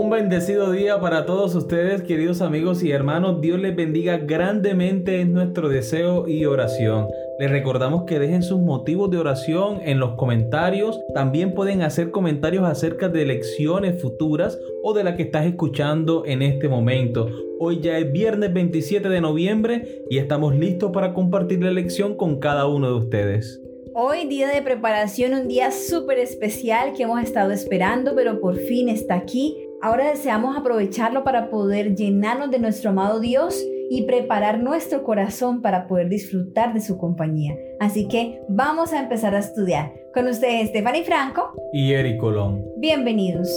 Un bendecido día para todos ustedes, queridos amigos y hermanos. Dios les bendiga grandemente en nuestro deseo y oración. Les recordamos que dejen sus motivos de oración en los comentarios. También pueden hacer comentarios acerca de lecciones futuras o de la que estás escuchando en este momento. Hoy ya es viernes 27 de noviembre y estamos listos para compartir la lección con cada uno de ustedes. Hoy día de preparación, un día súper especial que hemos estado esperando, pero por fin está aquí Ahora deseamos aprovecharlo para poder llenarnos de nuestro amado Dios y preparar nuestro corazón para poder disfrutar de su compañía. Así que vamos a empezar a estudiar. Con ustedes Stephanie Franco y Eric Colón. Bienvenidos.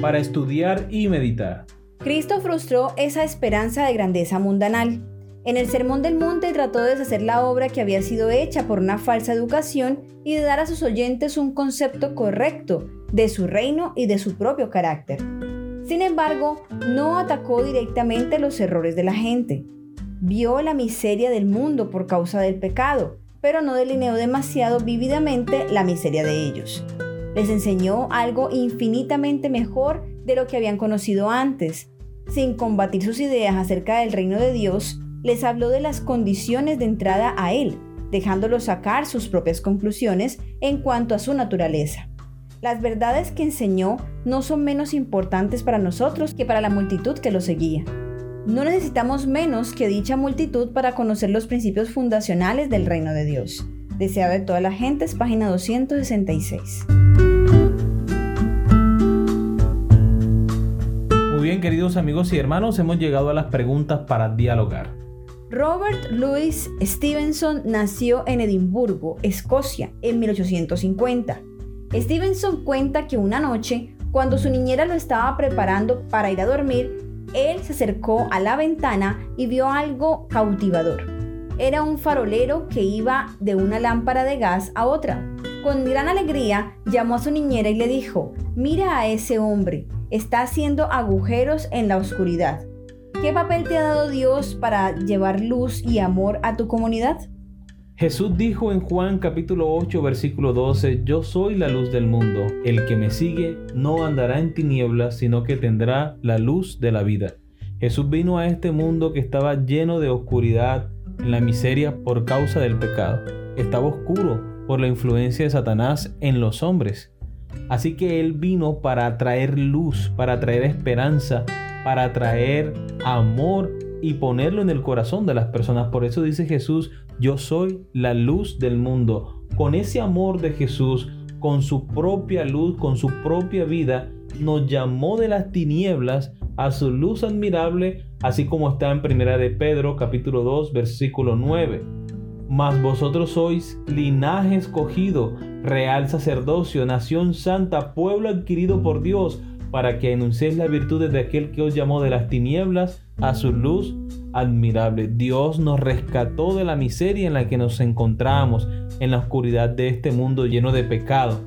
Para estudiar y meditar. Cristo frustró esa esperanza de grandeza mundanal. En el Sermón del Monte trató de deshacer la obra que había sido hecha por una falsa educación y de dar a sus oyentes un concepto correcto de su reino y de su propio carácter. Sin embargo, no atacó directamente los errores de la gente. Vio la miseria del mundo por causa del pecado, pero no delineó demasiado vívidamente la miseria de ellos. Les enseñó algo infinitamente mejor de lo que habían conocido antes. Sin combatir sus ideas acerca del reino de Dios, les habló de las condiciones de entrada a Él, dejándolos sacar sus propias conclusiones en cuanto a su naturaleza. Las verdades que enseñó no son menos importantes para nosotros que para la multitud que lo seguía. No necesitamos menos que dicha multitud para conocer los principios fundacionales del reino de Dios. Deseado de toda la gente es página 266. Amigos y hermanos, hemos llegado a las preguntas para dialogar. Robert Louis Stevenson nació en Edimburgo, Escocia, en 1850. Stevenson cuenta que una noche, cuando su niñera lo estaba preparando para ir a dormir, él se acercó a la ventana y vio algo cautivador. Era un farolero que iba de una lámpara de gas a otra. Con gran alegría llamó a su niñera y le dijo, mira a ese hombre, está haciendo agujeros en la oscuridad. ¿Qué papel te ha dado Dios para llevar luz y amor a tu comunidad? Jesús dijo en Juan capítulo 8 versículo 12, Yo soy la luz del mundo, el que me sigue no andará en tinieblas, sino que tendrá la luz de la vida. Jesús vino a este mundo que estaba lleno de oscuridad, en la miseria por causa del pecado. Estaba oscuro por la influencia de Satanás en los hombres. Así que Él vino para traer luz, para traer esperanza, para traer amor y ponerlo en el corazón de las personas. Por eso dice Jesús, yo soy la luz del mundo. Con ese amor de Jesús, con su propia luz, con su propia vida, nos llamó de las tinieblas a su luz admirable, así como está en Primera de Pedro capítulo 2 versículo 9. Mas vosotros sois linaje escogido, real sacerdocio, nación santa, pueblo adquirido por Dios, para que anunciéis las virtudes de aquel que os llamó de las tinieblas a su luz admirable. Dios nos rescató de la miseria en la que nos encontramos, en la oscuridad de este mundo lleno de pecado.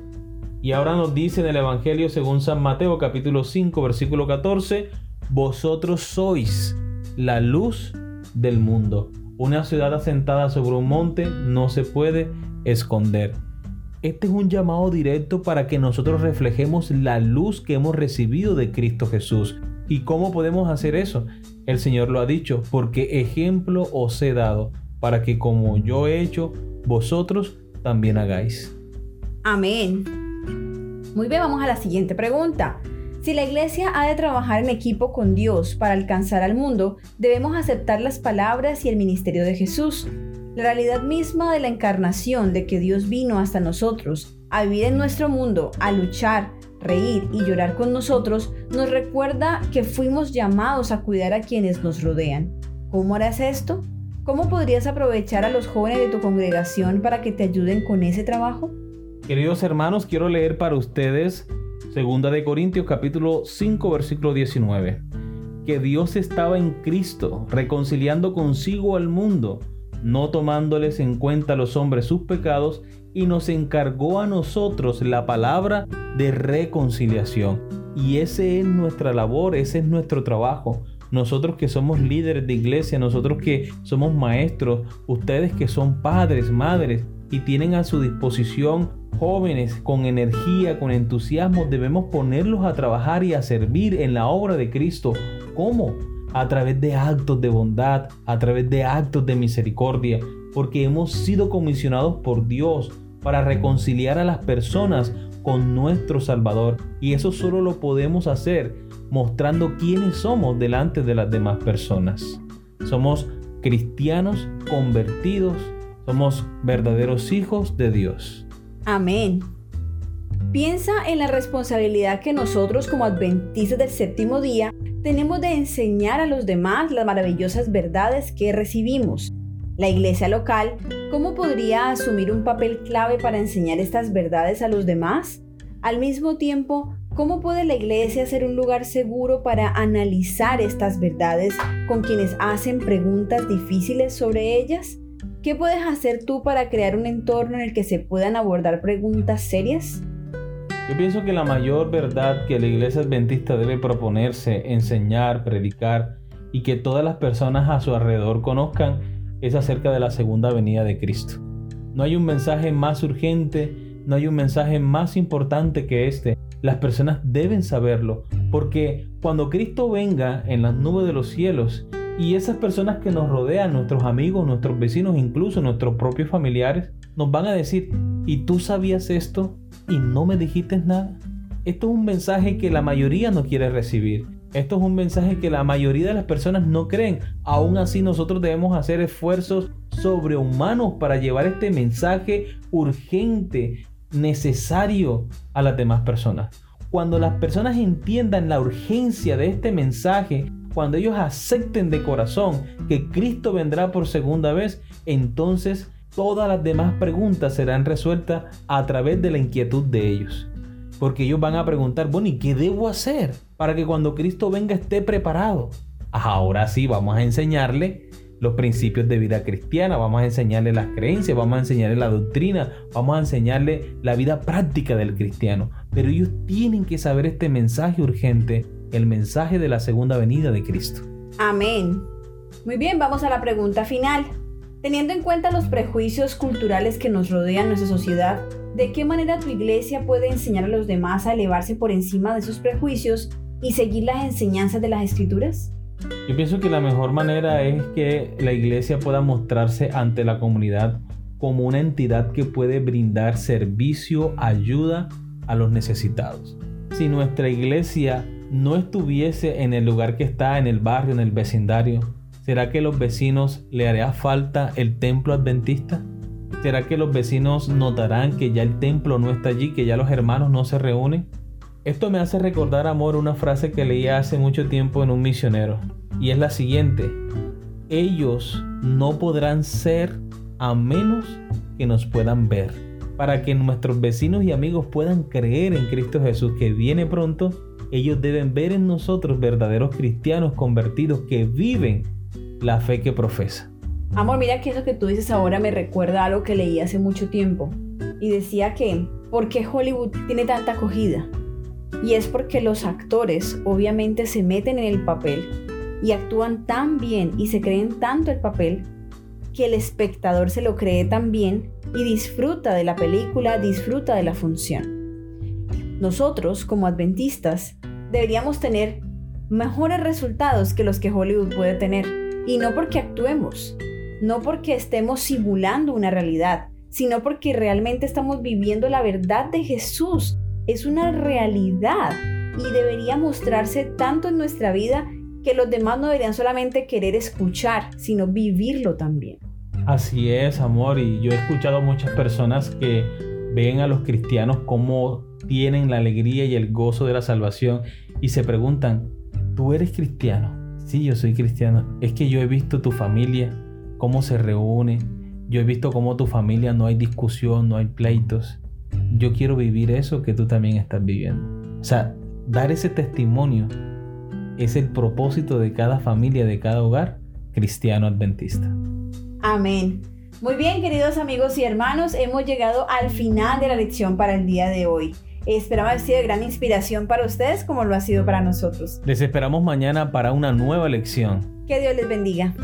Y ahora nos dice en el Evangelio según San Mateo capítulo 5 versículo 14, vosotros sois la luz del mundo. Una ciudad asentada sobre un monte no se puede esconder. Este es un llamado directo para que nosotros reflejemos la luz que hemos recibido de Cristo Jesús. ¿Y cómo podemos hacer eso? El Señor lo ha dicho, porque ejemplo os he dado, para que como yo he hecho, vosotros también hagáis. Amén. Muy bien, vamos a la siguiente pregunta. Si la iglesia ha de trabajar en equipo con Dios para alcanzar al mundo, debemos aceptar las palabras y el ministerio de Jesús. La realidad misma de la encarnación, de que Dios vino hasta nosotros, a vivir en nuestro mundo, a luchar, reír y llorar con nosotros, nos recuerda que fuimos llamados a cuidar a quienes nos rodean. ¿Cómo harás esto? ¿Cómo podrías aprovechar a los jóvenes de tu congregación para que te ayuden con ese trabajo? Queridos hermanos, quiero leer para ustedes Segunda de Corintios capítulo 5 versículo 19. Que Dios estaba en Cristo, reconciliando consigo al mundo, no tomándoles en cuenta a los hombres sus pecados, y nos encargó a nosotros la palabra de reconciliación. Y ese es nuestra labor, ese es nuestro trabajo. nosotros que somos líderes de iglesia, nosotros que somos maestros, ustedes que son padres, madres y tienen a su disposición jóvenes con energía, con entusiasmo, debemos ponerlos a trabajar y a servir en la obra de Cristo. ¿Cómo? A través de actos de bondad, a través de actos de misericordia, porque hemos sido comisionados por Dios para reconciliar a las personas con nuestro Salvador. Y eso solo lo podemos hacer mostrando quiénes somos delante de las demás personas. Somos cristianos convertidos, somos verdaderos hijos de Dios. Amén. Piensa en la responsabilidad que nosotros como adventistas del séptimo día tenemos de enseñar a los demás las maravillosas verdades que recibimos. La iglesia local, ¿cómo podría asumir un papel clave para enseñar estas verdades a los demás? Al mismo tiempo, ¿cómo puede la iglesia ser un lugar seguro para analizar estas verdades con quienes hacen preguntas difíciles sobre ellas? ¿Qué puedes hacer tú para crear un entorno en el que se puedan abordar preguntas serias? Yo pienso que la mayor verdad que la iglesia adventista debe proponerse, enseñar, predicar y que todas las personas a su alrededor conozcan es acerca de la segunda venida de Cristo. No hay un mensaje más urgente, no hay un mensaje más importante que este. Las personas deben saberlo, porque cuando Cristo venga en las nubes de los cielos y esas personas que nos rodean, nuestros amigos, nuestros vecinos, incluso nuestros propios familiares, nos van a decir, ¿y tú sabías esto y no me dijiste nada? Esto es un mensaje que la mayoría no quiere recibir. Esto es un mensaje que la mayoría de las personas no creen. Aún así nosotros debemos hacer esfuerzos sobrehumanos para llevar este mensaje urgente, necesario a las demás personas. Cuando las personas entiendan la urgencia de este mensaje, cuando ellos acepten de corazón que Cristo vendrá por segunda vez, entonces todas las demás preguntas serán resueltas a través de la inquietud de ellos. Porque ellos van a preguntar, bueno, ¿y qué debo hacer para que cuando Cristo venga esté preparado? Ahora sí, vamos a enseñarle los principios de vida cristiana, vamos a enseñarle las creencias, vamos a enseñarle la doctrina, vamos a enseñarle la vida práctica del cristiano. Pero ellos tienen que saber este mensaje urgente, el mensaje de la segunda venida de Cristo. Amén. Muy bien, vamos a la pregunta final. Teniendo en cuenta los prejuicios culturales que nos rodean nuestra sociedad, ¿de qué manera tu iglesia puede enseñar a los demás a elevarse por encima de esos prejuicios y seguir las enseñanzas de las escrituras? Yo pienso que la mejor manera es que la iglesia pueda mostrarse ante la comunidad como una entidad que puede brindar servicio, ayuda a los necesitados. Si nuestra iglesia no estuviese en el lugar que está, en el barrio, en el vecindario, ¿Será que los vecinos le hará falta el templo adventista? ¿Será que los vecinos notarán que ya el templo no está allí, que ya los hermanos no se reúnen? Esto me hace recordar, amor, una frase que leí hace mucho tiempo en un misionero. Y es la siguiente. Ellos no podrán ser a menos que nos puedan ver. Para que nuestros vecinos y amigos puedan creer en Cristo Jesús que viene pronto, ellos deben ver en nosotros verdaderos cristianos convertidos que viven la fe que profesa. Amor, mira que eso que tú dices ahora me recuerda a algo que leí hace mucho tiempo. Y decía que, ¿por qué Hollywood tiene tanta acogida? Y es porque los actores obviamente se meten en el papel y actúan tan bien y se creen tanto el papel que el espectador se lo cree tan bien y disfruta de la película, disfruta de la función. Nosotros, como adventistas, deberíamos tener mejores resultados que los que Hollywood puede tener y no porque actuemos, no porque estemos simulando una realidad, sino porque realmente estamos viviendo la verdad de Jesús. Es una realidad y debería mostrarse tanto en nuestra vida que los demás no deberían solamente querer escuchar, sino vivirlo también. Así es, amor, y yo he escuchado muchas personas que ven a los cristianos como tienen la alegría y el gozo de la salvación y se preguntan, ¿tú eres cristiano? Sí, yo soy cristiano. Es que yo he visto tu familia, cómo se reúne. Yo he visto cómo tu familia no hay discusión, no hay pleitos. Yo quiero vivir eso que tú también estás viviendo. O sea, dar ese testimonio es el propósito de cada familia, de cada hogar cristiano adventista. Amén. Muy bien, queridos amigos y hermanos, hemos llegado al final de la lección para el día de hoy. Esperamos haber sido de gran inspiración para ustedes como lo ha sido para nosotros. Les esperamos mañana para una nueva lección. Que Dios les bendiga.